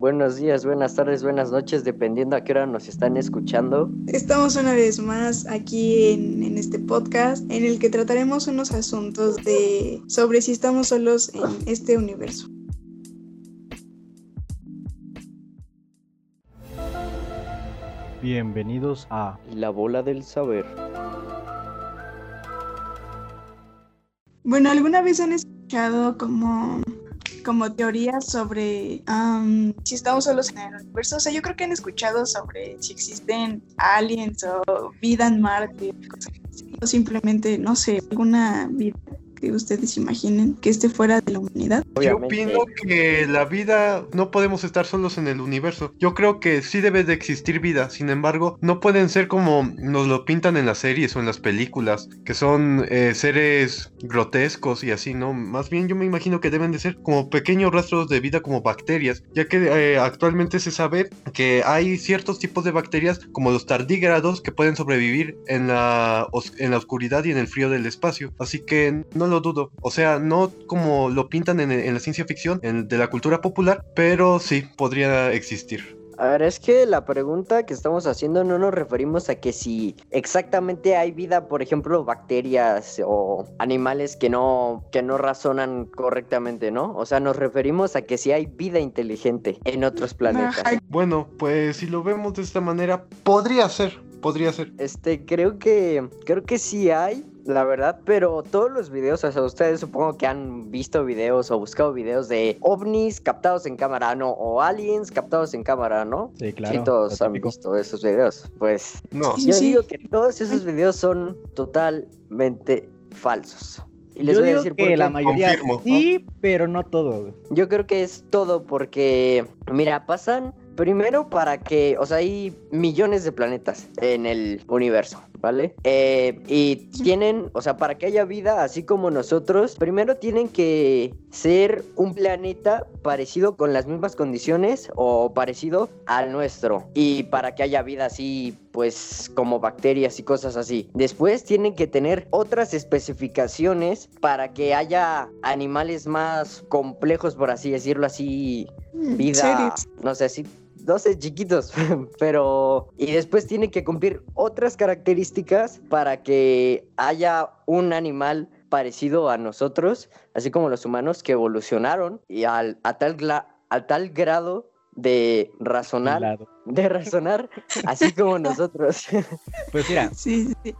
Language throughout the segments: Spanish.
Buenos días, buenas tardes, buenas noches, dependiendo a qué hora nos están escuchando. Estamos una vez más aquí en, en, este podcast en el que trataremos unos asuntos de sobre si estamos solos en este universo. Bienvenidos a La Bola del Saber. Bueno, ¿alguna vez han escuchado como como teorías sobre um, si estamos solos en el universo. O sea, yo creo que han escuchado sobre si existen aliens o vida en Marte, o simplemente, no sé, alguna vida que ustedes imaginen que esté fuera de la humanidad? Yo opino que la vida no podemos estar solos en el universo. Yo creo que sí debe de existir vida, sin embargo, no pueden ser como nos lo pintan en las series o en las películas, que son eh, seres grotescos y así, ¿no? Más bien yo me imagino que deben de ser como pequeños rastros de vida como bacterias, ya que eh, actualmente se sabe que hay ciertos tipos de bacterias como los tardígrados que pueden sobrevivir en la, en la oscuridad y en el frío del espacio. Así que no lo dudo. O sea, no como lo pintan en, la ciencia ficción, en, de la cultura popular, pero sí, podría existir. A ver, es que la pregunta que estamos haciendo no nos referimos a que si exactamente hay vida, por ejemplo, bacterias o animales que no, que no razonan correctamente, ¿no? O sea, nos referimos a que si hay vida inteligente en otros planetas. Bueno, pues si lo vemos de esta manera, podría ser, podría ser. Este, creo que, creo que sí hay, la verdad, pero todos los videos, o sea, ustedes supongo que han visto videos o buscado videos de ovnis captados en cámara, ¿no? O aliens captados en cámara, ¿no? Sí, claro. Sí, todos han visto esos videos. Pues no. yo digo que todos esos videos son totalmente falsos. Y les voy a decir que la mayoría sí, pero no todo. Yo creo que es todo porque, mira, pasan primero para que, o sea, hay millones de planetas en el universo. ¿vale? Eh, y tienen, o sea, para que haya vida así como nosotros, primero tienen que ser un planeta parecido con las mismas condiciones o parecido al nuestro. Y para que haya vida así, pues como bacterias y cosas así. Después tienen que tener otras especificaciones para que haya animales más complejos, por así decirlo así. Mm, vida, no sé, si 12 chiquitos, pero... Y después tiene que cumplir otras características para que haya un animal parecido a nosotros, así como los humanos que evolucionaron y al, a, tal, a tal grado de razonar de razonar, así como nosotros. Pues mira, sí, sí.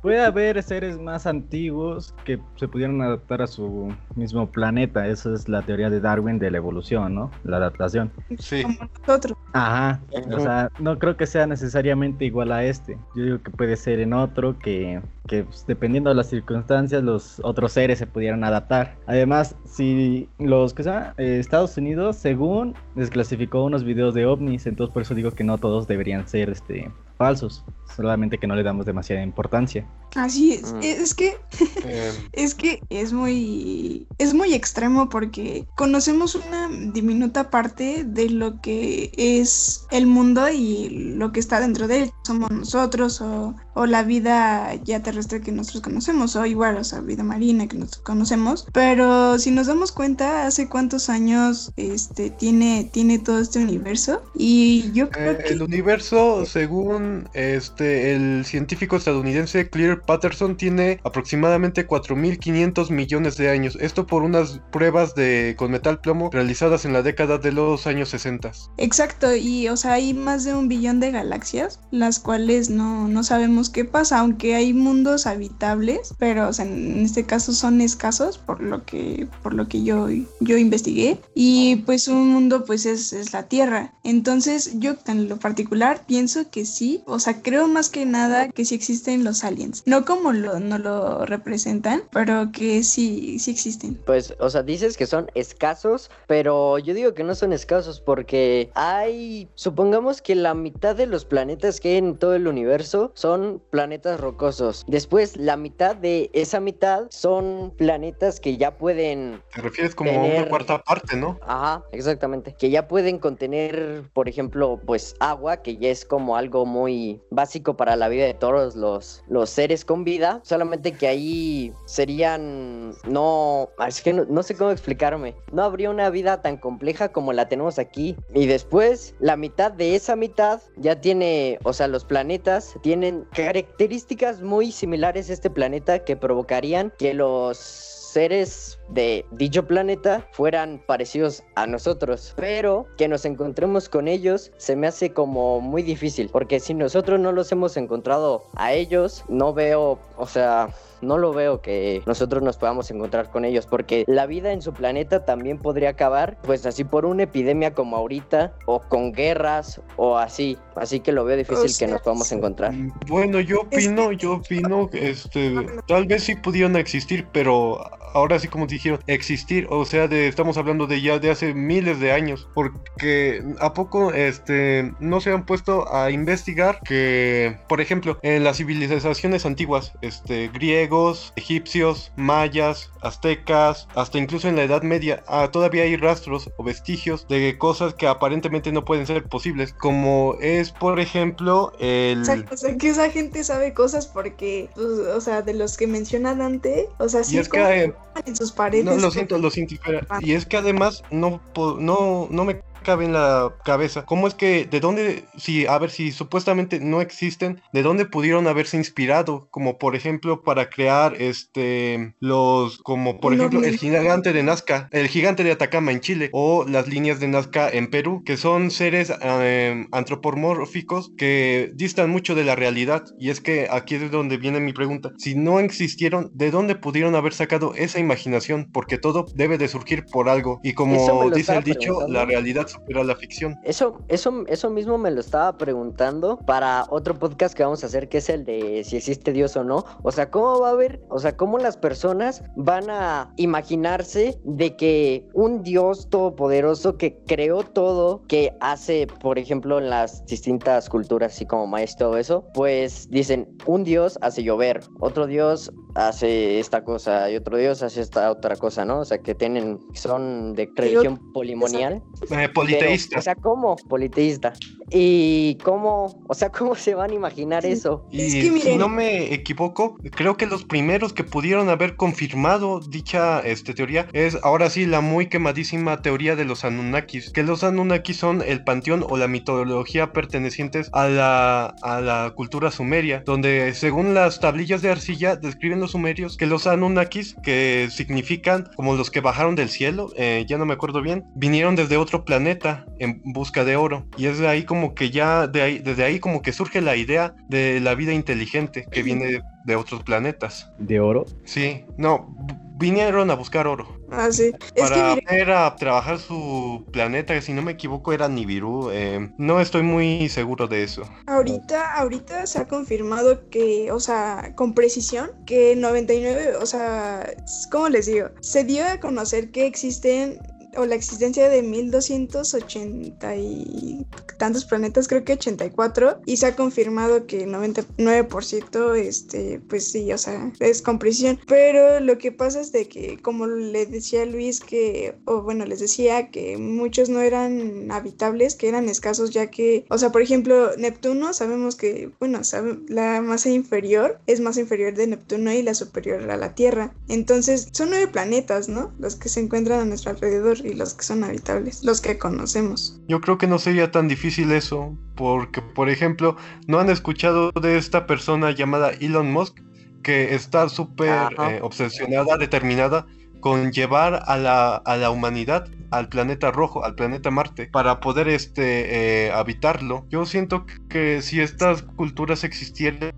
puede haber seres más antiguos que se pudieran adaptar a su mismo planeta. Esa es la teoría de Darwin de la evolución, ¿no? La adaptación. Sí. Como nosotros. Ajá. O sea, no creo que sea necesariamente igual a este. Yo digo que puede ser en otro que, que pues, dependiendo de las circunstancias, los otros seres se pudieran adaptar. Además, si los que son eh, Estados Unidos, según desclasificó unos videos de ovnis, entonces por eso digo que no todos deberían ser este falsos, solamente que no le damos demasiada importancia. Así es, mm. es que em. es que es muy es muy extremo porque conocemos una diminuta parte de lo que es el mundo y lo que está dentro de él. Somos nosotros o, o la vida ya terrestre que nosotros conocemos o igual, o sea, vida marina que nosotros conocemos, pero si nos damos cuenta hace cuántos años este tiene tiene todo este universo y yo creo eh, que el universo según este el científico estadounidense Clear Patterson tiene aproximadamente 4.500 millones de años. Esto por unas pruebas de con metal plomo realizadas en la década de los años 60. Exacto, y o sea, hay más de un billón de galaxias, las cuales no, no sabemos qué pasa, aunque hay mundos habitables, pero en este caso son escasos por lo que, por lo que yo, yo investigué. Y pues un mundo pues es, es la Tierra. Entonces yo en lo particular pienso que sí, o sea, creo más que nada que sí existen los aliens. No como lo, no lo representan, pero que sí, sí existen. Pues, o sea, dices que son escasos, pero yo digo que no son escasos porque hay, supongamos que la mitad de los planetas que hay en todo el universo son planetas rocosos. Después, la mitad de esa mitad son planetas que ya pueden... Te refieres como una cuarta parte, ¿no? Ajá, exactamente. Que ya pueden contener, por ejemplo, pues agua, que ya es como algo muy muy básico para la vida de todos los, los seres con vida, solamente que ahí serían, no, es que no, sé cómo explicarme, no habría una vida tan compleja como la tenemos aquí. Y después, la mitad de esa mitad ya tiene, o sea, los planetas tienen características muy similares a este planeta que provocarían que los seres de dicho planeta fueran parecidos a nosotros, pero que nos encontremos con ellos se me hace como muy difícil, porque si nosotros no los hemos encontrado a ellos, no veo, o sea, no lo veo que nosotros nos podamos encontrar con ellos, porque la vida en su planeta también podría acabar, pues así por una epidemia como ahorita, o con guerras, o así. Así que lo veo difícil que nos podamos encontrar. Bueno, yo opino, yo opino, este, tal vez sí pudieron existir, pero ahora sí como dijeron, existir, o sea, de, estamos hablando de ya de hace miles de años, porque a poco, este, no se han puesto a investigar que, por ejemplo, en las civilizaciones antiguas, este, griegos, egipcios, mayas, aztecas, hasta incluso en la Edad Media, ah, todavía hay rastros o vestigios de cosas que aparentemente no pueden ser posibles, como es, por ejemplo, el... O sea, que esa gente sabe cosas porque, pues, o sea, de los que menciona Dante, o sea, sí es que, eh, en sus paredes. No, lo siento, lo siento, Y es que además no, no, no me cabe en la cabeza. ¿Cómo es que, de dónde, si, a ver, si supuestamente no existen, de dónde pudieron haberse inspirado? Como por ejemplo para crear este, los, como por ejemplo el gigante de Nazca, el gigante de Atacama en Chile, o las líneas de Nazca en Perú, que son seres em, antropomórficos que distan mucho de la realidad. Y es que aquí es donde viene mi pregunta. Si no existieron, ¿de dónde pudieron haber sacado esa imaginación? Porque todo debe de surgir por algo. Y como dice el dicho, la realidad supera la ficción. Eso, eso, eso mismo me lo estaba preguntando para otro podcast que vamos a hacer, que es el de si existe Dios o no. O sea, ¿cómo va a haber, o sea, cómo las personas van a imaginarse de que un Dios todopoderoso que creó todo, que hace, por ejemplo, en las distintas culturas, así como maestro todo eso, pues dicen, un Dios hace llover, otro Dios hace esta cosa y otro Dios hace esta otra cosa, ¿no? O sea, que tienen, son de religión polimonial. Eh, politeísta. o sea, ¿cómo? Politeísta. ¿Y cómo, o sea, cómo se van a imaginar eso? Y si no me equivoco, creo que los primeros que pudieron haber confirmado dicha este, teoría es ahora sí la muy quemadísima teoría de los Anunnakis, que los Anunnakis son el panteón o la mitología pertenecientes a la, a la cultura sumeria, donde según las tablillas de arcilla describen los sumerios que los Anunnakis, que significan como los que bajaron del cielo, eh, ya no me acuerdo bien, vinieron desde otro planeta en busca de oro. Y es de ahí como que ya, de ahí, desde ahí como que surge la idea de la vida inteligente que viene de otros planetas. ¿De oro? Sí, no, vinieron a buscar oro. Ah, sí. Para ir a trabajar su planeta, que si no me equivoco era Nibiru. Eh, no estoy muy seguro de eso. Ahorita, ahorita se ha confirmado que, o sea, con precisión, que 99, o sea, ¿cómo les digo? Se dio a conocer que existen o la existencia de 1280 y tantos planetas, creo que 84, y se ha confirmado que 99% este, pues sí, o sea, es compresión. Pero lo que pasa es de que, como le decía Luis, que, o bueno, les decía que muchos no eran habitables, que eran escasos, ya que, o sea, por ejemplo, Neptuno, sabemos que, bueno, la masa inferior es más inferior de Neptuno y la superior a la Tierra. Entonces, son nueve planetas, ¿no? Los que se encuentran a nuestro alrededor y los que son habitables, los que conocemos. Yo creo que no sería tan difícil eso, porque por ejemplo, ¿no han escuchado de esta persona llamada Elon Musk? Que está súper eh, obsesionada, determinada con llevar a la, a la, humanidad al planeta rojo, al planeta Marte, para poder este, eh, habitarlo. Yo siento que si estas culturas existieran,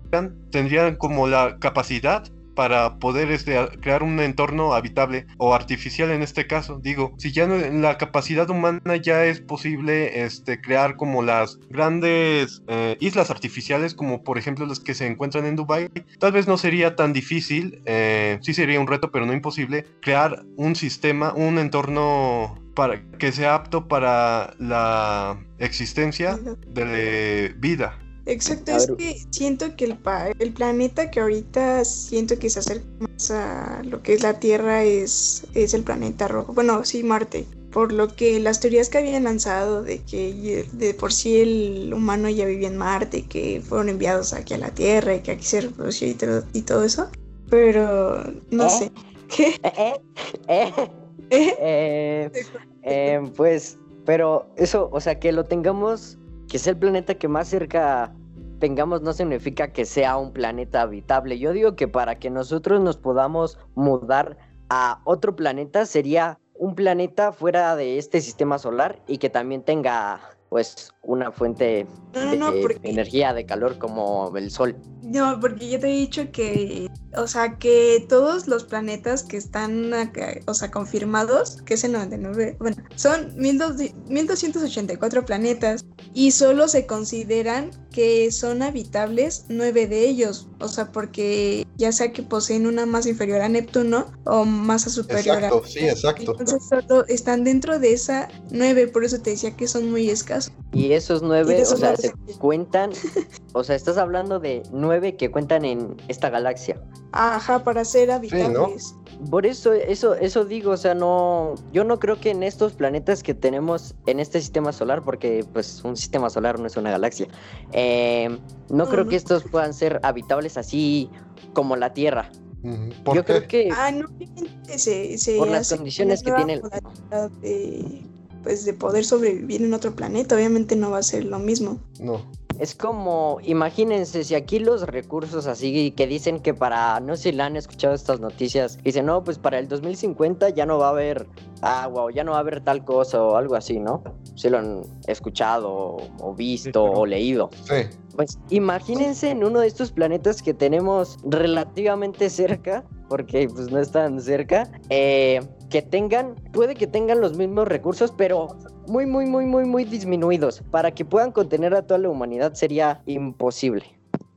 tendrían como la capacidad para poder este, crear un entorno habitable o artificial en este caso. Digo, si ya no, la capacidad humana ya es posible este, crear como las grandes eh, islas artificiales, como por ejemplo las que se encuentran en Dubai, tal vez no sería tan difícil, eh, sí sería un reto, pero no imposible, crear un sistema, un entorno para que sea apto para la existencia de vida Exacto, es que siento que el, el planeta que ahorita siento que se acerca más a lo que es la Tierra es, es el planeta rojo. Bueno, sí, Marte por lo que las teorías que habían lanzado de que de por sí el humano ya vivía en Marte, que fueron enviados aquí a la Tierra y que aquí se reprodució y todo, y todo eso. Pero no ¿Eh? sé. ¿Qué? Eh, eh, eh, eh, pues, pero eso, o sea, que lo tengamos, que sea el planeta que más cerca tengamos no significa que sea un planeta habitable. Yo digo que para que nosotros nos podamos mudar a otro planeta sería un planeta fuera de este sistema solar y que también tenga pues una fuente No, no, de porque- energía de calor como el sol. No, porque yo te he dicho que, o sea, que todos los planetas que están, acá, o sea, confirmados, que es el 99, bueno, son 1200 1284 planetas y solo se consideran que son habitables nueve de ellos, o sea, porque ya sea que poseen una masa inferior a Neptuno o masa superior Exacto, a... sí, exacto. Entonces solo están dentro de esa nueve, por eso te decía que son muy escasos. Y esos nueve, Y de o esos sea, se- cuentan, o sea, estás hablando de nueve que cuentan en esta galaxia. Ajá, para ser habitables. Por eso, eso, eso digo, o sea, no, yo no creo que en estos planetas que tenemos en este sistema solar, porque pues un sistema solar no es una galaxia, eh, no No, creo no. que estos puedan ser habitables así como la Tierra. Ujú. ¿Por Yo qué? creo que Ah, no, obviamente se, se Por las condiciones que tiene el- de, pues, de poder sobrevivir en otro planeta. Obviamente no va a ser lo mismo. No. Es como, imagínense, si aquí los recursos así que dicen que para, no sé si la han escuchado estas noticias, dicen, no, pues para el 2050 ya no va a haber agua o ya no va a haber tal cosa o algo así, ¿no? Si lo han escuchado o, visto o leído. Sí. Pues imagínense en uno de estos planetas que tenemos relativamente cerca, porque pues no están cerca, eh, que tengan, puede que tengan los mismos recursos, pero muy, muy, muy, muy, muy disminuidos. Para que puedan contener a toda la humanidad sería imposible.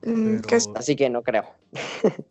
Mm, Pero- Así que no creo.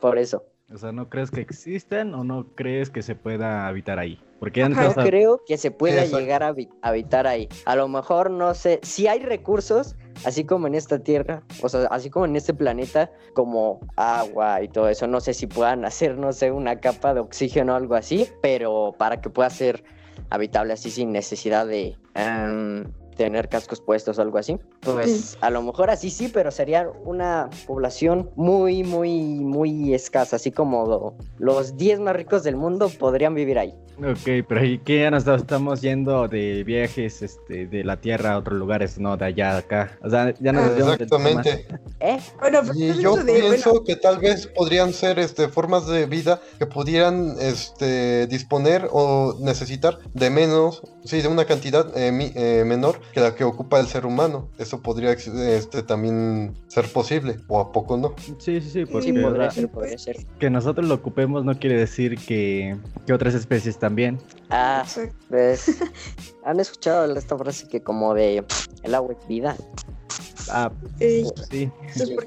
Por eso. O sea, ¿no crees que existen o no crees que se pueda habitar ahí? Porque Ajá. antes No creo que se pueda llegar a habi- habitar ahí. A lo mejor, no sé, si hay recursos, así como en esta tierra, o sea, así como en este planeta, como agua y todo eso, no sé si puedan hacer, no sé, una capa de oxígeno o algo así, pero para que pueda ser habitable así sin necesidad de em, tener cascos puestos o algo así, pues a lo mejor así sí, pero sería una población muy, muy, muy escasa, así como lo- los 10 más ricos del mundo podrían vivir ahí. Ok, pero ¿y qué ya nos estamos yendo de viajes este, de la Tierra a otros lugares, no de allá a acá? O sea, ya nos tema. Exactamente. ¿Eh? Bueno, pero Y yo de- pienso bueno, que tal vez podrían ser este, formas de vida que pudieran este, disponer o necesitar de menos, sí, de una cantidad eh, mi- eh, menor que la que ocupa el ser humano. Eso podría este, también ser posible, o a poco no. Sí, sí, sí, porque Sí, podría ser, podría ser. que nosotros lo ocupemos no quiere decir que, que otras especies también. Ah, pues, ¿han escuchado esta frase que como de el agua es vida? Ah, sí.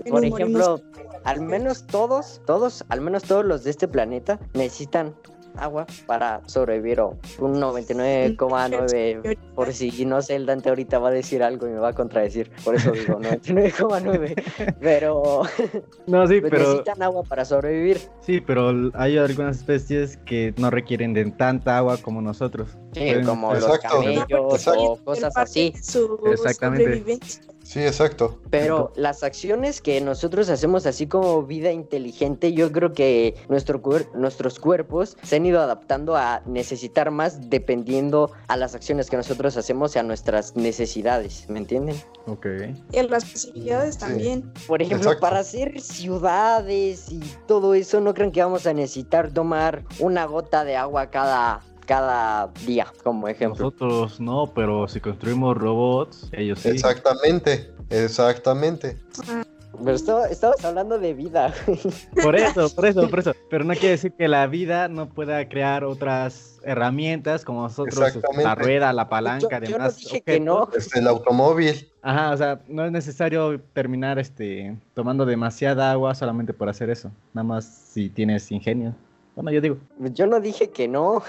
¿por ejemplo, al menos todos, todos, al menos todos los de este planeta necesitan agua para sobrevivir o un 99,9 por si no sé, el Dante ahorita va a decir algo y me va a contradecir, por eso digo 99,9, pero No, sí, pues, pero necesitan agua para sobrevivir. sí, pero hay algunas especies que no requieren de tanta agua como nosotros. Sí, Pueden- como los camellos Exacto. o cosas así. Exactamente. Sí, exacto. Pero las acciones que nosotros hacemos así como vida inteligente, yo creo que nuestro cuer- nuestros cuerpos se han ido adaptando a necesitar más dependiendo a las acciones que nosotros hacemos y a nuestras necesidades, ¿me entienden? Ok. Y en las posibilidades Sí. también. Por ejemplo, Exacto. para hacer ciudades y todo eso, no creen que vamos a necesitar tomar una gota de agua cada, cada día, como ejemplo. Nosotros no, pero si construimos robots, ellos sí. Exactamente. Exactamente. Pero estaba- estabas hablando de vida. Por eso, por eso, por eso. Pero no quiere decir que la vida no pueda crear otras herramientas como nosotros, este, la rueda, la palanca, yo, yo no demás dije que no. objetos. El automóvil. Ajá, o sea, no es necesario terminar este tomando demasiada agua solamente por hacer eso. Nada más si tienes ingenio. Bueno, yo digo. Yo no dije que no.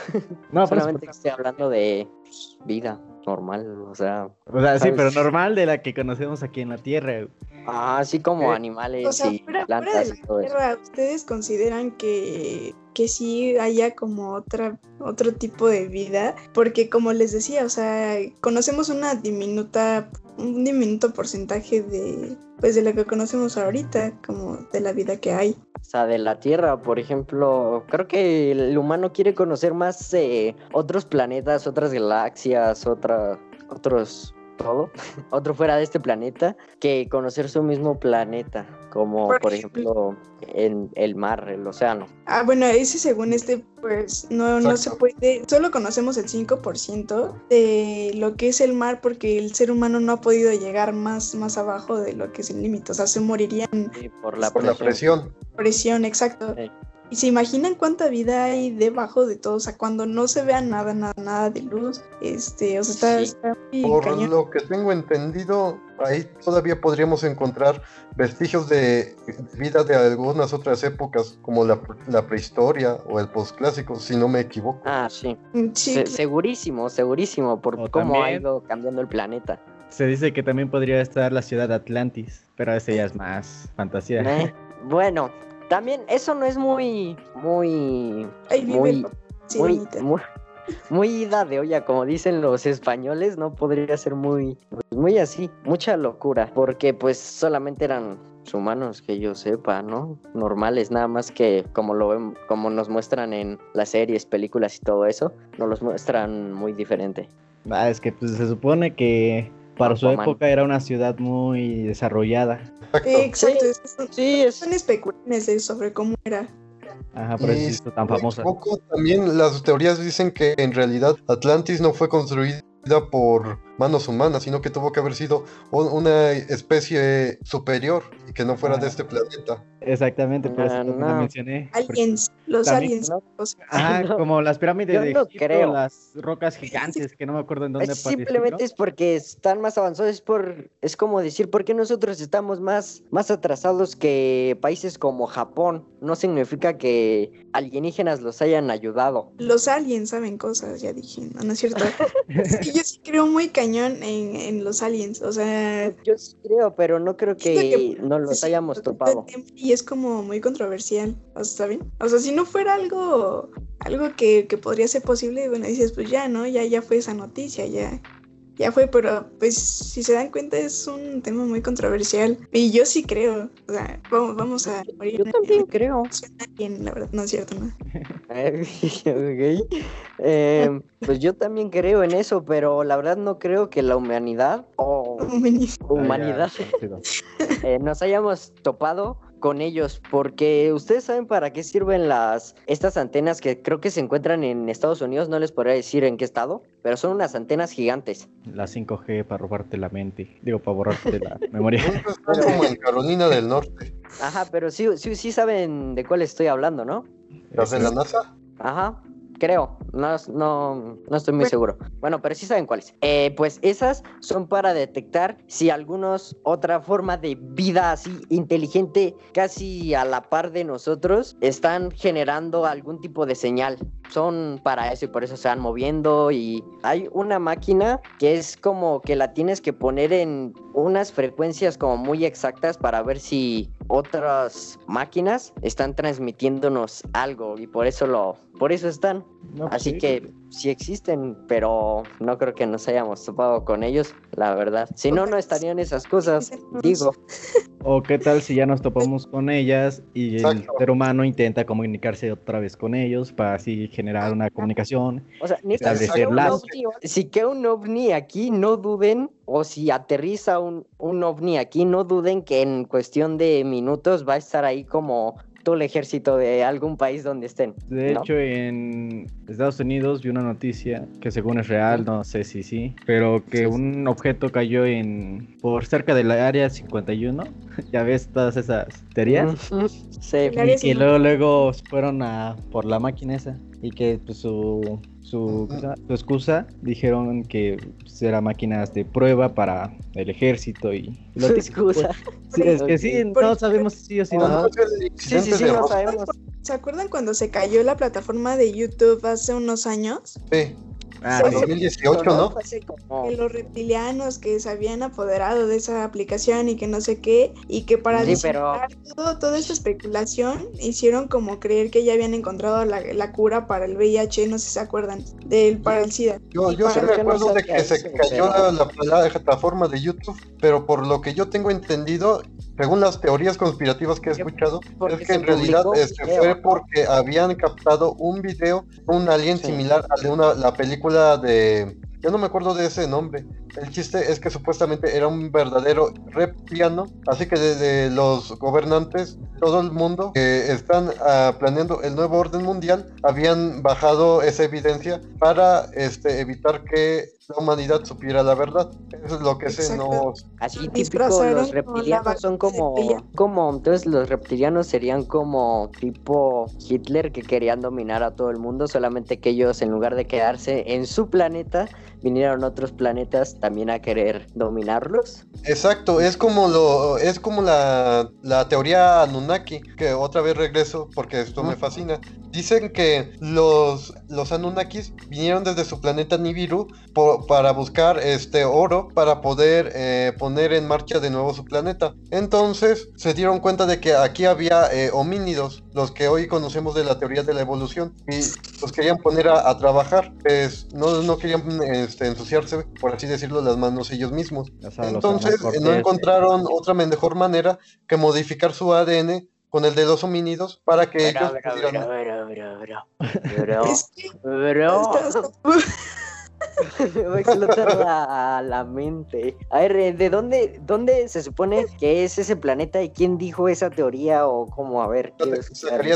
No, pero Solamente que estoy hablando de pues, vida. normal, o sea. O sea, sí, pero normal de la que conocemos aquí en la Tierra. Ah, así como Eh, animales O sea, y fuera, fuera plantas de y todo la eso. Tierra, ¿ustedes consideran que, que sí haya como otra, otro tipo de vida? Porque como les decía, o sea, conocemos una diminuta, un diminuto porcentaje de, pues de lo que conocemos ahorita, como de la vida que hay. O sea, de la Tierra, por ejemplo, creo que el humano quiere conocer más eh, otros planetas, otras galaxias, otra, otros, todo, otro fuera de este planeta, que conocer su mismo planeta, como Por por ejemplo. en el mar, el océano. Ah, bueno, ese según este, pues no, no se puede, solo conocemos el 5% de lo que es el mar porque el ser humano no ha podido llegar más, más abajo de lo que es el límite, o sea, se morirían Sí, por la por la presión. presión. presión, exacto. Sí. Y se imaginan cuánta vida hay debajo de todo, o sea, cuando no se vea nada, nada, nada de luz, este, o sea, está, Sí. está muy Por cañón. lo que tengo entendido, ahí todavía podríamos encontrar vestigios de vida de algunas otras épocas, como la, la prehistoria o el posclásico, si no me equivoco. Ah, sí. Mm, Sí, Se- segurísimo, segurísimo, por O cómo ha ido cambiando el planeta. Se dice que también podría estar la ciudad de Atlantis, pero ese ya es más fantasía. Eh, Bueno, también eso no es muy, muy, muy- muy, muy, muy ida de olla, como dicen los españoles, no podría ser muy, pues, muy así, mucha locura, porque pues solamente eran humanos que yo sepa, ¿no? Normales, nada más que como lo ven, como nos muestran en las series, películas y todo eso, nos los muestran muy diferente. Ah, es que pues, se supone que para su Aquaman. época era una ciudad muy desarrollada. Exacto. Eh, exacto, Sí. es- son, Sí, es son especulaciones de sobre cómo era. Ajá, por eso hizo tan famosa. también las teorías dicen que en realidad Atlantis no fue construida por manos humanas, sino que tuvo que haber sido un- una especie superior y que no fuera de Ah. este planeta. Exactamente, por eso Ah, no. la mencioné. porque- Aliens, los también, aliens. No. como las pirámides Yo de no Egipto, creo. las rocas gigantes, que no me acuerdo en dónde Es simplemente aparecieron. es porque están más avanzados, es por es como decir por qué nosotros estamos más más atrasados que países como Japón. No significa que alienígenas los hayan ayudado. Los aliens saben cosas, ya dije, no, no es cierto. Sí, yo sí creo muy cañón en, en los aliens, o sea, Yo sí creo, pero no creo que que no los hayamos topado. Y es como muy controversial, o sea, ¿saben? O sea, si no fuera algo, algo que, que podría ser posible, bueno, dices, pues ya, ¿no? Ya, ya fue esa noticia, ya, ya fue, pero pues si se dan cuenta es un tema muy controversial. Y yo sí creo, o sea, vamos, vamos a morir. Yo también en- creo. Suena bien, la verdad, no es cierto, ¿no? Ok. Eh, pues yo también creo en eso, pero la verdad no creo que la humanidad o humanidad eh, nos hayamos topado con ellos, porque ustedes saben para qué sirven las estas antenas que creo que se encuentran en Estados Unidos, no les podría decir en qué estado, pero son unas antenas gigantes. La 5G para robarte la mente. Digo, para borrarte la memoria. Está como en Carolina del Norte. Ajá, pero sí, sí, sí saben de cuál estoy hablando, ¿no? ¿Las de la NASA? Ajá, creo, no, no, no estoy muy Bueno. seguro. Bueno, pero sí saben cuáles. Eh, pues esas son para detectar si algunos otra forma de vida así inteligente, casi a la par de nosotros, están generando algún tipo de señal. Son para eso y por eso se van moviendo y hay una máquina que es como que la tienes que poner en unas frecuencias como muy exactas para ver si otras máquinas están transmitiéndonos algo y por eso lo por eso están No, así sí. que sí existen pero no creo que nos hayamos topado con ellos la verdad si no no estarían esas cosas digo O qué tal si ya nos topamos con ellas y el Exacto. ser humano intenta comunicarse otra vez con ellos para así generar una comunicación. o sea Establecer lazos. ovni- si que un ovni aquí no duden o si aterriza un, un ovni aquí no duden que en cuestión de minutos va a estar ahí como todo el ejército de algún país donde estén De ¿no? hecho, en Estados Unidos vi una noticia que según es real, no sé si sí, pero que un objeto cayó en por cerca de la área 51. ya ves todas esas teorías. Ujú, sí Y que 51. luego, luego fueron a por la máquina esa y que pues, su, su, su excusa dijeron que pues, eran máquinas de prueba para el ejército y lo su típico, pues. excusa Sí, es que sí, no sabemos si sí o si no. Ajá. ¿No es el sí sí sí sabemos ¿Se acuerdan cuando se cayó la plataforma de YouTube hace unos años? Sí. Ah, En sí. 2018, ¿no? Fue hace como- que los reptilianos que se habían apoderado de esa aplicación y que no sé qué, y que para Sí, pero- todo, toda esta especulación hicieron como creer que ya habían encontrado la, la cura para el VIH, no sé si se acuerdan, del para el SIDA. Yo, yo sí me yo no acuerdo de que se cayó pero- la, la- la plataforma de YouTube, pero por lo que yo tengo entendido, según las teorías conspirativas que he escuchado, Porque es que en realidad este, fue ¿no? porque habían captado un video, un alien Sí. similar al de una, la película de... Yo no me acuerdo de ese nombre. El chiste es que supuestamente era un verdadero reptiliano, así que desde los gobernantes, todo el mundo que están ah, planeando el nuevo orden mundial, habían bajado esa evidencia para este, evitar que la humanidad supiera la verdad. Eso es lo que sé, Exacto. no... Así típico, los reptilianos son como, como, entonces los reptilianos serían como tipo Hitler que querían dominar a todo el mundo, solamente que ellos en lugar de quedarse en su planeta, vinieron otros planetas también a querer dominarlos. Exacto, es como lo, es como la, la teoría Anunnaki, que otra vez regreso porque esto me fascina. Dicen que los, los Anunnakis vinieron desde su planeta Nibiru para buscar este oro para poder eh, poner en marcha de nuevo su planeta. Entonces se dieron cuenta de que aquí había eh, homínidos, los que hoy conocemos de la teoría de la evolución, y los querían poner a, a trabajar. Pues, no, no querían este, ensuciarse, por así decirlo, las manos ellos mismos. O sea, Entonces no encontraron otra mejor manera que modificar su ADN con el de los homínidos para que ellos pudieran... Me va a explotar la, la mente. A ver, eh, ¿de dónde, dónde se supone que es ese planeta y quién dijo esa teoría o cómo? A ver.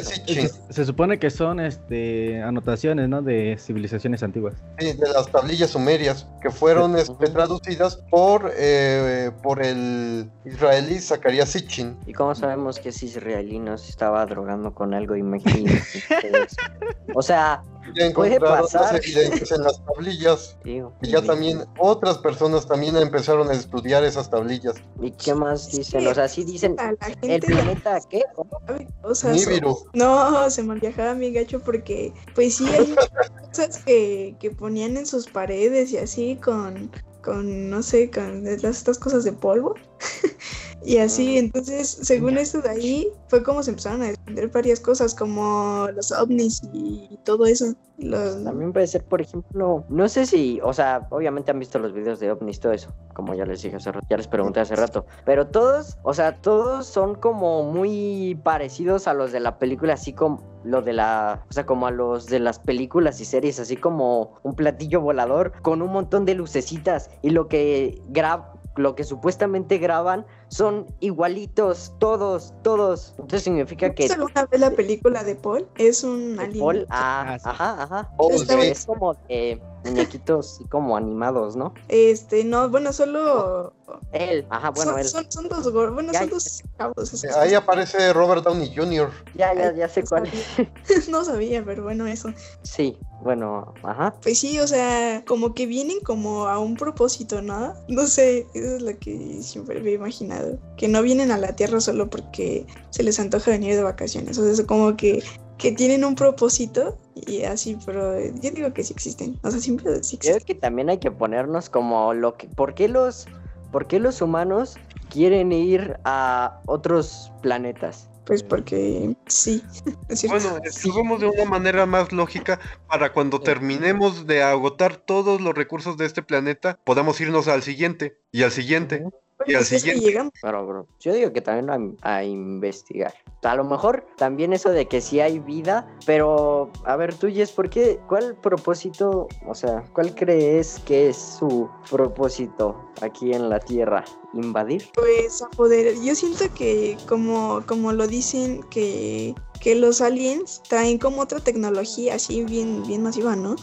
Sitchin, Se, se supone que son este anotaciones, ¿no? De civilizaciones antiguas. sí, de las tablillas sumerias que fueron este, traducidas por, eh, por el israelí Zacarías Sitchin. ¿Y cómo sabemos que ese israelí no se estaba drogando con algo? Imagínate. ustedes. o sea, Ya encontraron las evidencias en las tablillas digo. y ya también otras personas también empezaron a estudiar esas tablillas. ¿Y qué más dicen? O sea, sí dicen. ¿El planeta qué? ¿Cómo? sabe cosas. Nibiru. No, se me viajaba mi gacho porque, pues sí, hay cosas que, que ponían en sus paredes y así con, con no sé, con estas estas cosas de polvo. y así, entonces, según esto de ahí, fue como se empezaron a defender varias cosas, como los ovnis y todo eso. Los- También puede ser, por ejemplo, no sé si, o sea, obviamente han visto los videos de ovnis, todo eso, como ya les dije hace rato, ya les pregunté hace rato, pero todos, o sea, todos son como muy parecidos a los de la película, así como lo de la, o sea, como a los de las películas y series, así como un platillo volador con un montón de lucecitas y lo que graba lo que supuestamente graban son igualitos, todos, todos. Entonces significa que ¿Viste alguna vez la película de Paul? Es un alien. Paul, ah, Ah, sí. ajá, ajá. Oh, sí. Es como de muñequitos así como animados, ¿no? Este, no, bueno, solo. Él, ajá, bueno, son, él. son, son dos gor- bueno, Ya, son dos cabos. esos- Ahí aparece Robert Downey Jr. Ya, ya, ya sé cuál es. no sabía, pero bueno, eso. Sí, bueno, ajá. Pues sí, o sea, como que vienen como a un propósito, ¿no? No sé, eso es lo que siempre había imaginado. Que no vienen a la Tierra solo porque se les antoja venir de vacaciones. O sea, es como que, que tienen un propósito y así, pero yo digo que sí existen. O sea, siempre sí Creo existen. que también hay que ponernos como lo que. ¿Por qué los, por qué los humanos quieren ir a otros planetas? Pues porque sí. es. Bueno, estudiemos de una manera más lógica para cuando terminemos de agotar todos los recursos de este planeta, podamos irnos al siguiente y al siguiente. Y al siguiente. llegamos. Pero, bro, yo digo que también a, a investigar. A lo mejor también eso de que sí hay vida, pero a ver, tú, Jess, ¿por qué? ¿Cuál propósito, o sea, cuál crees que es su propósito aquí en la Tierra? ¿Invadir? Pues a poder, yo siento que como, como lo dicen, que, que los aliens traen como otra tecnología así bien, bien masiva, ¿no?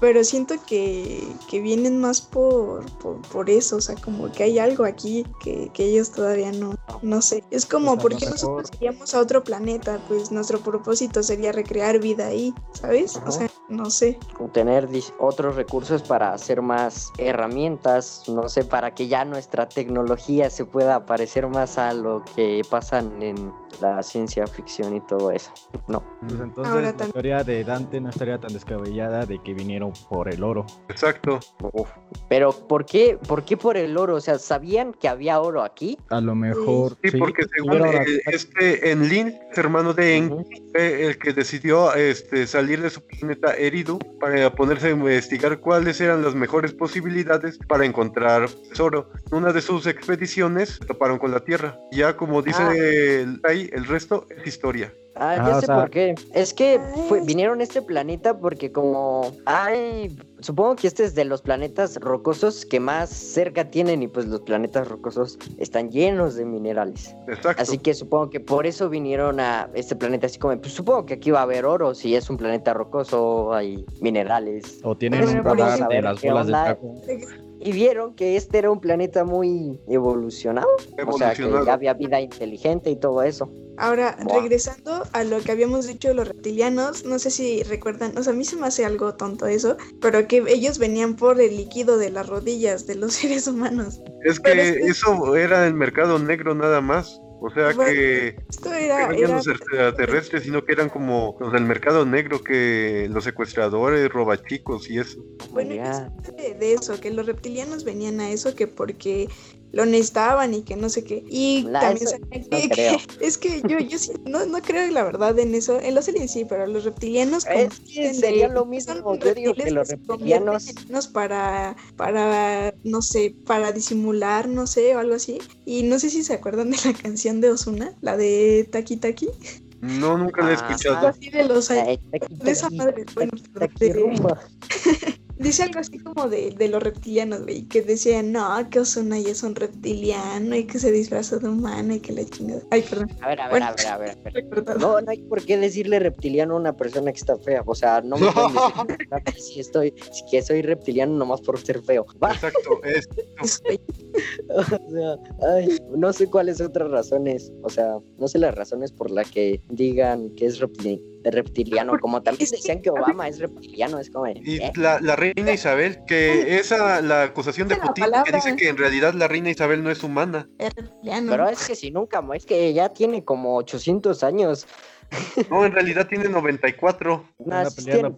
Pero siento que, que vienen más por, por, por eso, o sea, como que hay algo aquí que, que ellos todavía no, no sé. Es como, Pues ¿por qué mejor- nosotros iríamos a otro planeta? Pues nuestro propósito sería recrear vida ahí, ¿sabes? O sea, no sé. tener otros recursos para hacer más herramientas, no sé, para que ya nuestra tecnología se pueda parecer más a lo que pasan en la ciencia ficción y todo eso. No. Pues entonces la historia de Dante no estaría tan descabellada de que vinieron por el oro. Exacto. Pero ¿por qué, ¿por qué por el oro? O sea, ¿sabían que había oro aquí? A lo mejor. Sí, porque según este Enlil, hermano de Enki, el que decidió este, salir de su planeta herido para ponerse a investigar cuáles eran las mejores posibilidades para encontrar tesoro. En una de sus expediciones se toparon con la Tierra. Ya como dice ah. ahí, el resto es historia. Ah, ya ah, sé por qué. Es que vinieron a este planeta porque como hay, supongo que este es de los planetas rocosos que más cerca tienen y pues los planetas rocosos están llenos de minerales. Exacto. Así que supongo que por eso vinieron a este planeta así como, pues supongo que aquí va a haber oro, si es un planeta rocoso hay minerales. O tienen un radar de las bolas de y vieron que este era un planeta muy evolucionado, o sea, que ya había vida inteligente y todo eso. Ahora, regresando a lo que habíamos dicho de los reptilianos, no sé si recuerdan, o sea, a mí se me hace algo tonto eso, pero que ellos venían por el líquido de las rodillas de los seres humanos. Es que, eso era el mercado negro nada más. O sea que, era, no eran los extraterrestres, sino que eran como los del mercado negro, que los secuestradores, robachicos y eso. Bueno, de, de eso, que los reptilianos venían a eso, que porque lo necesitaban y que no sé qué. Y también que, es que yo, yo sí, no, no creo la verdad en eso. En los aliens sí, pero los reptilianos es que sería lo mismo. Yo digo que los reptilianos para, para, no sé, para disimular, no sé, o algo así. Y no sé si se acuerdan de la canción de Osuna, la de Taki Taki. No, nunca la he ah, escuchado. Así de los de esa madre, bueno, de, Dice algo así como de, de los reptilianos, güey, que decían, no, que Osuna ya es un reptiliano y que se disfraza de humano y que la chingada. Ay, perdón. A ver, a ver, a ver, a ver. A ver. No, no hay por qué decirle reptiliano a una persona que está fea. O sea, no me pueden decir si estoy, si que soy reptiliano nomás por ser feo. Exacto, es. o sea, ay, no sé cuáles otras razones. O sea, no sé las razones por las que digan que es reptiliano reptiliano, como también decían que Obama es reptiliano, es como... Y ¿eh? la, la, reina Isabel, que esa, la acusación de Putin, que dice que en realidad la reina Isabel no es humana. Es reptiliano. Pero es que si nunca, es que ya tiene como 800 años. No, en realidad tiene 94.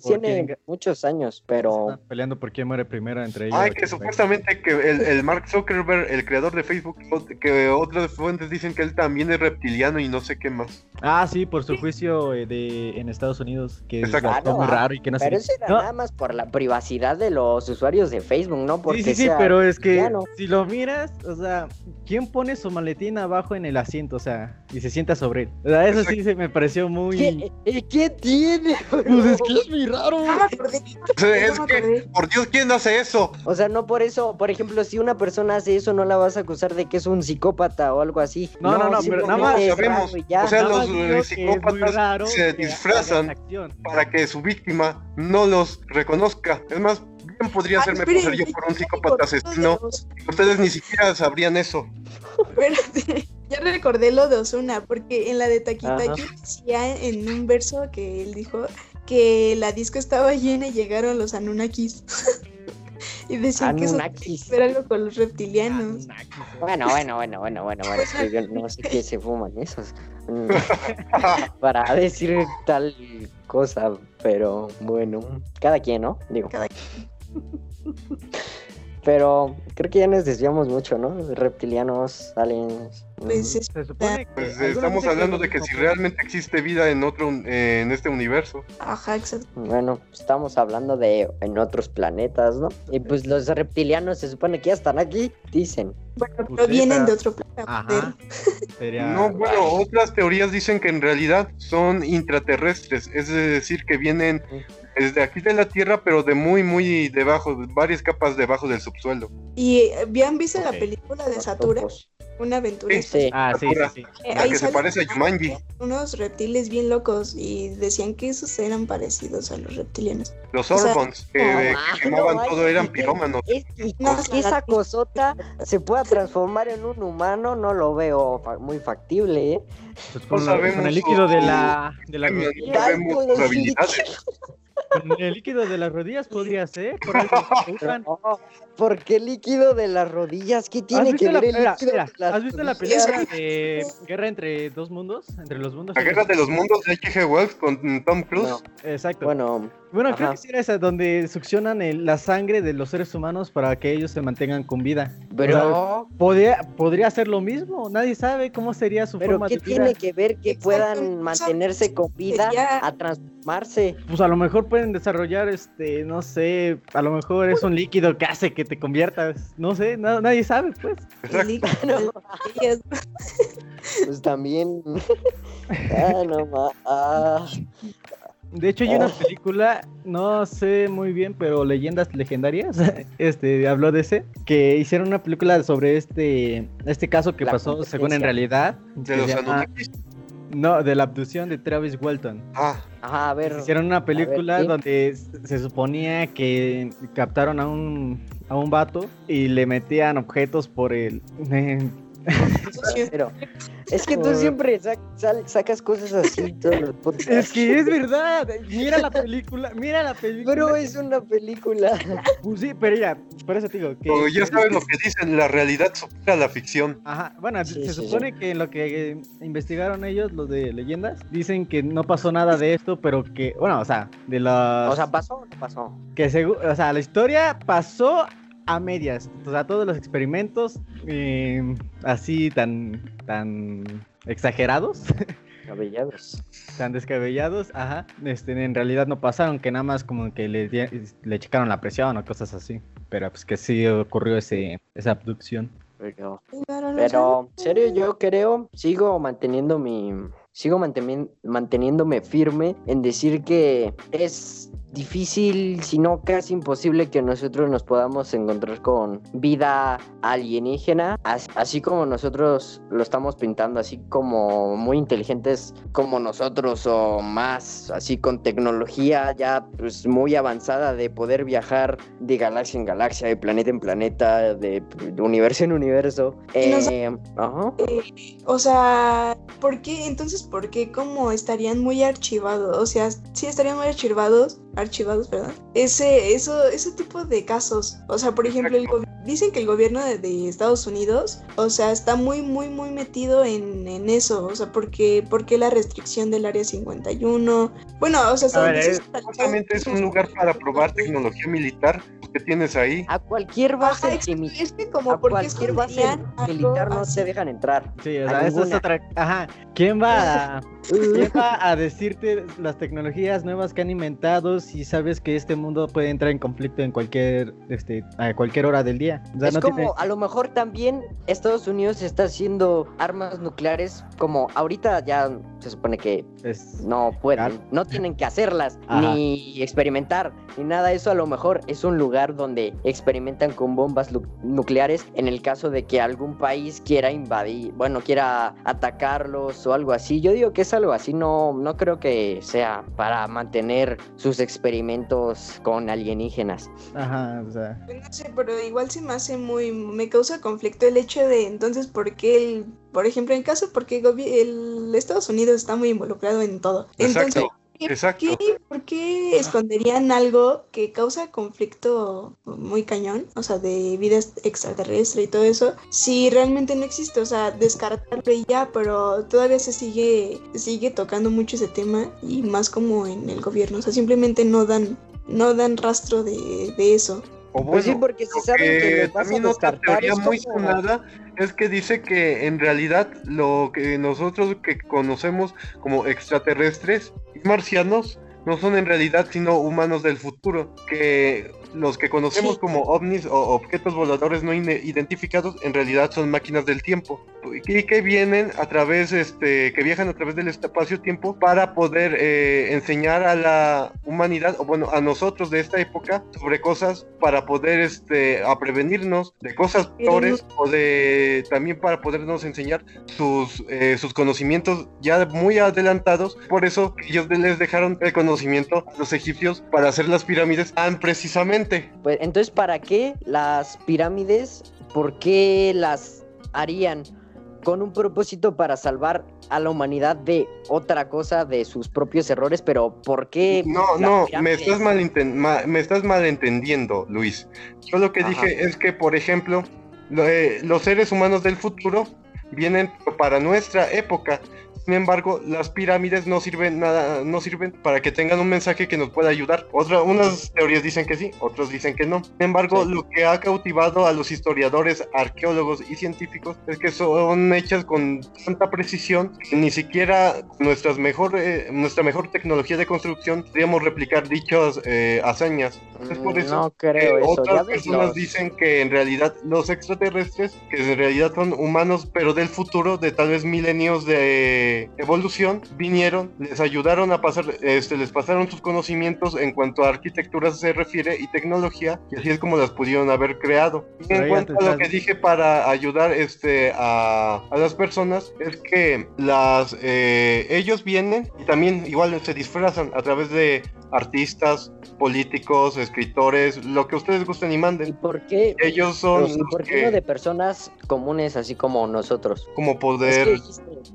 tiene, muchos años, pero... peleando por quién muere primero entre ellos. Ay, que supuestamente que el, Mark Zuckerberg, el creador de Facebook, que otras fuentes dicen que él también es reptiliano y no sé qué más. Ah, sí, por su juicio eh, de, en Estados Unidos, que es muy raro y que no Pero eso era nada más por la privacidad de los usuarios de Facebook, ¿no? Porque sí, sí, sí, pero es que si lo miras, o sea, ¿quién pone su maletín abajo en el asiento? O sea, y se sienta sobre él. O sea, eso sí se me pareció muy. ¿Qué, eh, ¿Qué tiene? Pues es que es muy raro. es que, por Dios, ¿quién hace eso? O sea, no por eso, por ejemplo, si una persona hace eso, no la vas a acusar de que es un psicópata o algo así. No, no, no, pero nada más sabemos. O sea, los eh, psicópatas se disfrazan para que su víctima no los reconozca. Es más, bien podría hacerme pasar yo por un psicópata asesino. Ustedes ni siquiera sabrían eso. Espérate. Ya recordé lo de Osuna, porque en la de Taquitaki decía en un verso que él dijo que la disco estaba llena y llegaron los Anunnakis. y decían que eso era algo con los reptilianos. Bueno, bueno, bueno, bueno, bueno, bueno, yo no sé qué se fuman esos para decir tal cosa, pero bueno, cada quien, ¿no? Digo. Cada quien. Pero creo que ya nos desviamos mucho, ¿no? Reptilianos, aliens. Pues, pues estamos hablando de que si realmente existe vida en otro, en este universo. Ajá, exacto. Bueno, estamos hablando de en otros planetas, ¿no? Y pues los reptilianos se supone que ya están aquí, dicen. Bueno, pero vienen de otro planeta. No, bueno, otras teorías dicen que en realidad son intraterrestres, es decir, que vienen desde aquí de la Tierra, pero de muy, muy debajo, varias capas debajo del subsuelo. ¿Y habían visto la película de Satura? Una aventura. Sí, ah, sí, sí, eh, que se parece a Yumanji. Unos reptiles bien locos y decían que esos eran parecidos a los reptilianos. Los Orbons, que, quemaban todo, eran pirómanos. y que esa cosota se pueda transformar en un humano, no lo veo muy factible, ¿eh? Pues con, el líquido de la... De la... No Con el líquido de las rodillas podría ser. Por algo. No, ¿Por qué líquido de las rodillas? ¿Qué ¿Has tiene que ver el líquido mira, de las ¿Has visto la película de Guerra entre dos mundos? Entre los mundos. La guerra de los mundos de H.G. Wells con Tom Cruise. No, Exacto. bueno, Bueno, creo que sí era esa, donde succionan el- la sangre de los seres humanos para que ellos se mantengan con vida. pero, Podría, podría ser lo mismo, nadie sabe cómo sería su pero forma ¿qué de vida. tiene que ver que Exacto, puedan mantenerse con vida a transformarse? Pues a lo mejor pueden desarrollar, este, no sé, a lo mejor es un líquido que hace que te conviertas, no sé, na- nadie sabe, pues. Líquido. Pues también. ah, no ma- ah. De hecho, hay una Oh. película, no sé muy bien, pero leyendas legendarias, este, habló de ese, que hicieron una película sobre este, este caso que La pasó, según en realidad, De los llama- no, de la abducción de Travis Walton. Ah, Ajá, a ver. Hicieron una película ¿sí? donde se suponía que captaron a un, a un vato y le metían objetos por el... Pero es que tú siempre sac- sal- sacas cosas así todos los podcasts. es que es verdad, mira la película, mira la película. Pero es una película. Pues sí, pero ya, por eso te digo que... o ya sabes lo que dicen, la realidad supera la ficción. Ajá, bueno, Sí, se sí, supone que en lo que eh, investigaron ellos, los de leyendas, dicen que no pasó nada de esto, pero que, bueno, o sea, de las... O sea, pasó o no pasó. que segu- o sea, la historia pasó a medias, o sea, todos los experimentos eh, así tan, tan exagerados, Cabellados. tan descabellados, ajá, este, en realidad no pasaron, que nada más como que le, le checaron la presión o cosas así, pero pues que sí ocurrió ese, esa abducción. Pero, Pero, en serio, yo creo, sigo manteniendo mi. Sigo manteniéndome firme en decir que es difícil, si no casi imposible, que nosotros nos podamos encontrar con vida alienígena, as- así como nosotros lo estamos pintando, así como muy inteligentes como nosotros o más, así con tecnología ya pues muy avanzada de poder viajar de galaxia en galaxia, de planeta en planeta, de, de universo en universo. Eh, ajá. O sea, ¿por qué? Entonces, ¿por qué como estarían muy archivados? O sea, sí estarían muy archivados, archivados, ¿verdad? Ese, eso, ese tipo de casos. O sea, por ejemplo, el gobi- dicen que el gobierno de, de Estados Unidos, o sea, está muy, muy, muy metido en, en eso. O sea, porque, porque la restricción del área 51. Bueno, o sea, A ver, dices- Justamente es un lugar para probar tecnología militar que tienes ahí. A cualquier base Ajá, es, es que como a cualquier base militar no te dejan entrar. Sí, o A sea, esa es otra. Ajá. ¿Quién va a, quién va a decirte las tecnologías nuevas que han inventado si sabes que este mundo puede entrar en conflicto en cualquier, este, a cualquier hora del día? O sea, es no como, tiene- a lo mejor también Estados Unidos está haciendo armas nucleares, como ahorita ya se supone que es- no pueden, Claro. no tienen que hacerlas, Ajá. ni experimentar, ni nada. Eso a lo mejor es un lugar donde experimentan con bombas nucleares en el caso de que algún país quiera invadir, bueno, quiera atacarlos o algo así. Yo digo que es algo así, no, no creo que sea para mantener sus experimentos con alienígenas. Ajá, o sea. No sé, pero igual se me hace muy, me causa conflicto el hecho de entonces por qué el, por ejemplo, en caso porque el, Estados Unidos está muy involucrado en todo. Entonces, Exacto, ¿qué- exacto. qué- ¿por qué esconderían algo que causa conflicto muy cañón? O sea, de vida extraterrestre y todo eso, si realmente no existe, o sea, descartarlo y ya, pero todavía se sigue, sigue tocando mucho ese tema y más como en el gobierno, o sea, simplemente no dan, no dan rastro de, de eso. O Pues sí, bueno, porque si lo saben que que vas a también otra descartar, teoría es muy como- sonada es que dice que en realidad lo que nosotros que conocemos como extraterrestres y marcianos no son en realidad sino humanos del futuro, que los que conocemos Sí. como ovnis o objetos voladores no identificados en realidad son máquinas del tiempo y que vienen a través, este, que viajan a través del espacio-tiempo para poder eh, enseñar a la humanidad, o bueno, a nosotros de esta época sobre cosas para poder, este, a prevenirnos de cosas peores o de también para podernos enseñar sus, eh, sus conocimientos ya muy adelantados. Por eso ellos les dejaron el conocimiento los egipcios para hacer las pirámides tan precisamente. Pues entonces, ¿para qué las pirámides? ¿Por qué las harían? con un propósito para salvar a la humanidad de otra cosa, de sus propios errores, pero ¿por qué? No, no, me estás, ma- me estás malentendiendo, Luis. Yo lo que Ajá. dije es que, por ejemplo, lo- eh, los seres humanos del futuro vienen para nuestra época. Sin embargo, las pirámides no sirven nada, no sirven para que tengan un mensaje que nos pueda ayudar. Otra, unas teorías dicen que sí, otros dicen que no. Sin embargo, Sí. lo que ha cautivado a los historiadores, arqueólogos y científicos es que son hechas con tanta precisión que ni siquiera nuestras mejor, eh, nuestra mejor tecnología de construcción podríamos replicar dichas eh, hazañas. Es por Mm, eso no creo eso. Ya otras personas los- dicen que en realidad los extraterrestres, que en realidad son humanos, pero del futuro, de tal vez milenios de evolución, vinieron, les ayudaron a pasar, este, les pasaron sus conocimientos en cuanto a arquitectura se refiere y tecnología, y así es como las pudieron haber creado. Y en cuanto a lo que dije para ayudar este, a, a las personas, es que las, eh, ellos vienen y también igual se disfrazan a través de artistas, políticos, escritores, lo que ustedes gusten y ¿Y manden. por qué? Ellos son ¿y los ¿Por qué que, no de personas comunes así como nosotros? como Es poder... que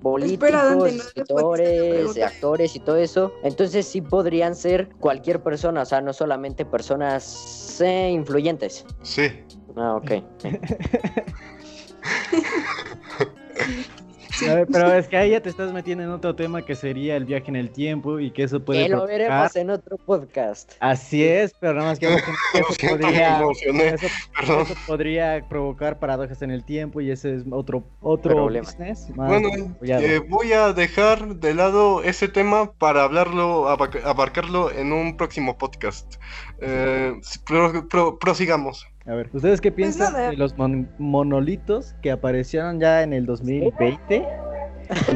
políticos, Espera, No escritores, actores y todo eso. Entonces sí podrían ser cualquier persona, o sea, no solamente personas eh, influyentes. Sí. Ah, ok. A ver, pero es que ahí ya te estás metiendo en otro tema que sería el viaje en el tiempo y que eso puede Que lo provocar- veremos en otro podcast. Así es, pero nada más que eso podría, emocioné, eso, perdón. eso podría provocar paradojas en el tiempo y ese es otro otro Problema. business más Bueno, eh, voy a dejar de lado ese tema para hablarlo, abarcarlo en un próximo podcast. Eh, pro- pro- prosigamos. A ver, ¿ustedes qué Pues piensan de los mon- monolitos que aparecieron ya en el 2020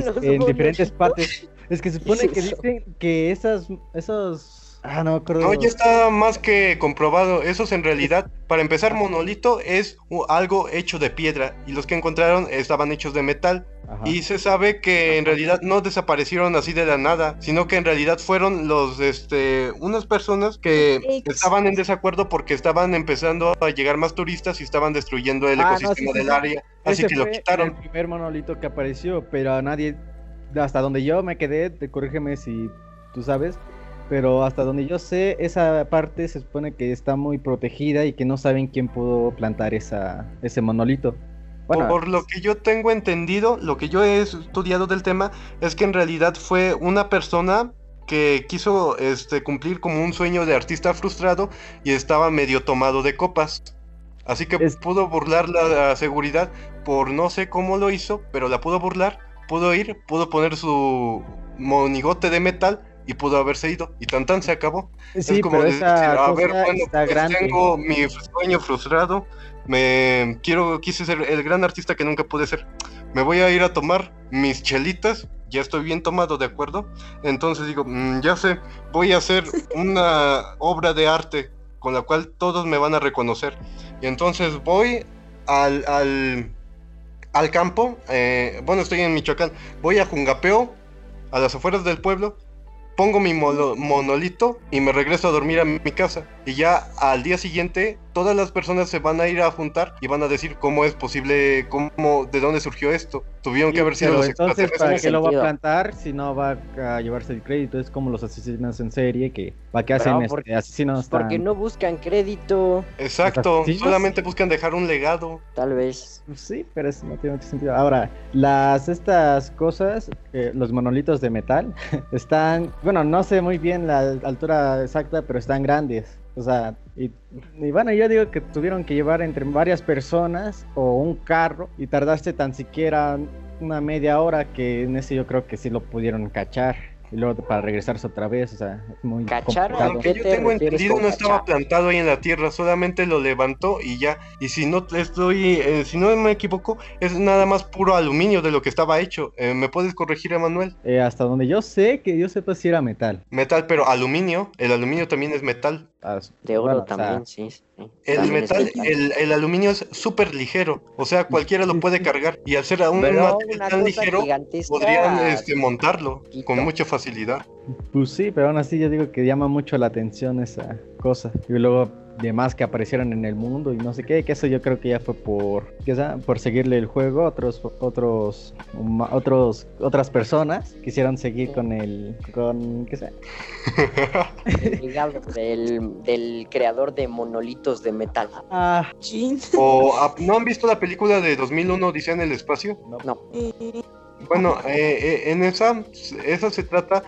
Los en diferentes partes? Es que se supone es que dicen que esas esos ah no acuerdo. No, ya está más que comprobado. Esos en realidad, para empezar, monolito es algo hecho de piedra y los que encontraron estaban hechos de metal. Ajá. Y se sabe que en realidad no desaparecieron así de la nada, sino que en realidad fueron los, este, unas personas que estaban en desacuerdo porque estaban empezando a llegar más turistas y estaban destruyendo el Ah, no, ecosistema sí, sí, del sí. área, así Ese que lo fue quitaron. El primer monolito que apareció, pero a nadie, hasta donde yo me quedé, te corrígeme si tú sabes, pero hasta donde yo sé, esa parte se supone que está muy protegida y que no saben quién pudo plantar esa, ese monolito. Bueno, Por lo que yo tengo entendido, lo que yo he estudiado del tema es que en realidad fue una persona que quiso este, cumplir como un sueño de artista frustrado y estaba medio tomado de copas. Así que Es- pudo burlar la seguridad por no sé cómo lo hizo, pero la pudo burlar, pudo ir, pudo poner su monigote de metal y pudo haberse ido. Y tan tan se acabó. sí, es como decir, esa a ver, bueno, pues grande. tengo mi sueño frustrado, me quiero, quise ser el gran artista que nunca pude ser. Me voy a ir a tomar mis chelitas, ya estoy bien tomado, ¿de acuerdo? Entonces digo, "Mm, ya sé, voy a hacer una obra de arte con la cual todos me van a reconocer. Y entonces voy al, al, al campo, eh, bueno, estoy en Michoacán, voy a Jungapeo, a las afueras del pueblo, pongo mi monolito y me regreso a dormir a mi casa. Y ya al día siguiente, todas las personas se van a ir a juntar y van a decir cómo es posible, cómo, de dónde surgió esto. Tuvieron que haber sido los entonces, ¿para qué lo va a plantar si no va a llevarse el crédito? Es como los asesinos en serie que ¿para qué hacen este, porque- asesinos Porque tan- no buscan crédito, Exacto, solamente buscan dejar un legado. tal vez. Sí, pero eso no tiene mucho sentido. Ahora, las estas cosas, eh, los monolitos de metal, están, bueno, no sé muy bien la altura exacta, pero están grandes. O sea, y, y bueno, yo digo que tuvieron que llevar entre varias personas o un carro y tardarse tan siquiera una media hora que en ese yo creo que sí lo pudieron cachar y luego para regresarse otra vez, o sea, es muy ¿Cachar? complicado. Lo ¿A qué que yo te tengo entendido no estaba cachar? plantado ahí en la tierra, solamente lo levantó y ya. Y si no estoy, eh, si no me equivoco, es nada más puro aluminio de lo que estaba hecho. Eh, ¿Me puedes corregir, Emanuel? Eh, hasta donde yo sé, que yo sepa si era metal. Metal, pero aluminio. El aluminio también es metal. De oro bueno, o sea, también, sí. sí. El También metal, el, el aluminio es súper ligero, o sea, cualquiera lo puede cargar y al ser un Pero material tan ligero, podrían este, montarlo Poquito. con mucha facilidad. Pues sí, pero aún así yo digo que llama mucho la atención esa cosa. Y luego demás que aparecieron en el mundo y no sé qué, que eso yo creo que ya fue por, ¿qué sea? por seguirle el juego, otros, otros, otros, otras personas quisieron seguir con el, con, ¿qué sé? del, del creador de monolitos de metal. Ah, ¿O ah, no han visto la película de 2001 Dice en el espacio? No. Eh, bueno, eh, eh, en esa, esa se trata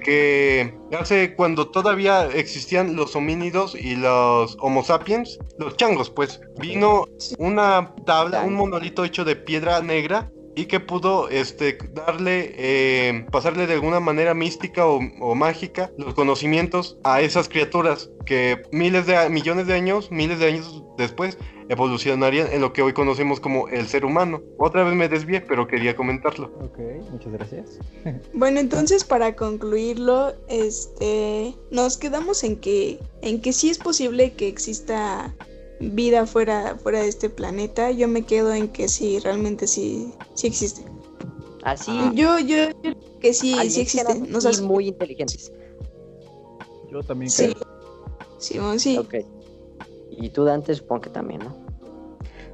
que hace cuando todavía existían los homínidos y los homo sapiens, los changos, pues, vino una tabla, un monolito hecho de piedra negra y que pudo este, darle, eh, pasarle de alguna manera mística o, o, mágica los conocimientos a esas criaturas que miles de millones de años, miles de años después evolucionarían en lo que hoy conocemos como el ser humano. Otra vez me desvié, pero quería comentarlo. Ok, muchas gracias. bueno, entonces para concluirlo, este, nos quedamos en que, en que sí es posible que exista vida fuera, fuera de este planeta. Yo me quedo en que sí, realmente sí, sí existe. Así. Ah. Yo, yo, yo, que sí, sí existen. No son muy inteligentes. Yo también sí. creo. Sí, bueno, sí. Ok. Y tú, Dante, supongo que también, ¿no?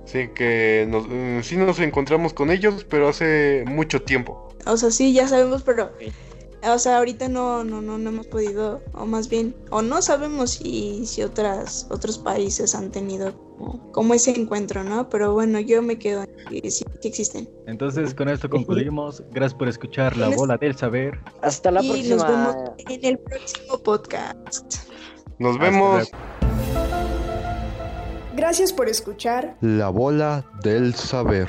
Sí, que nos, eh, sí nos encontramos con ellos, pero hace mucho tiempo. O sea, sí, ya sabemos, pero... Okay. O sea, ahorita no, no, no, no hemos podido, o más bien, o no sabemos si, si otras, otros países han tenido como, como ese encuentro, ¿no? Pero bueno, yo me quedo en que sí, sí existen. Entonces, con esto concluimos. Gracias por escuchar La Bola del Saber. Hasta la y próxima. Nos vemos en el próximo podcast. Nos vemos. Gracias por escuchar La Bola del Saber.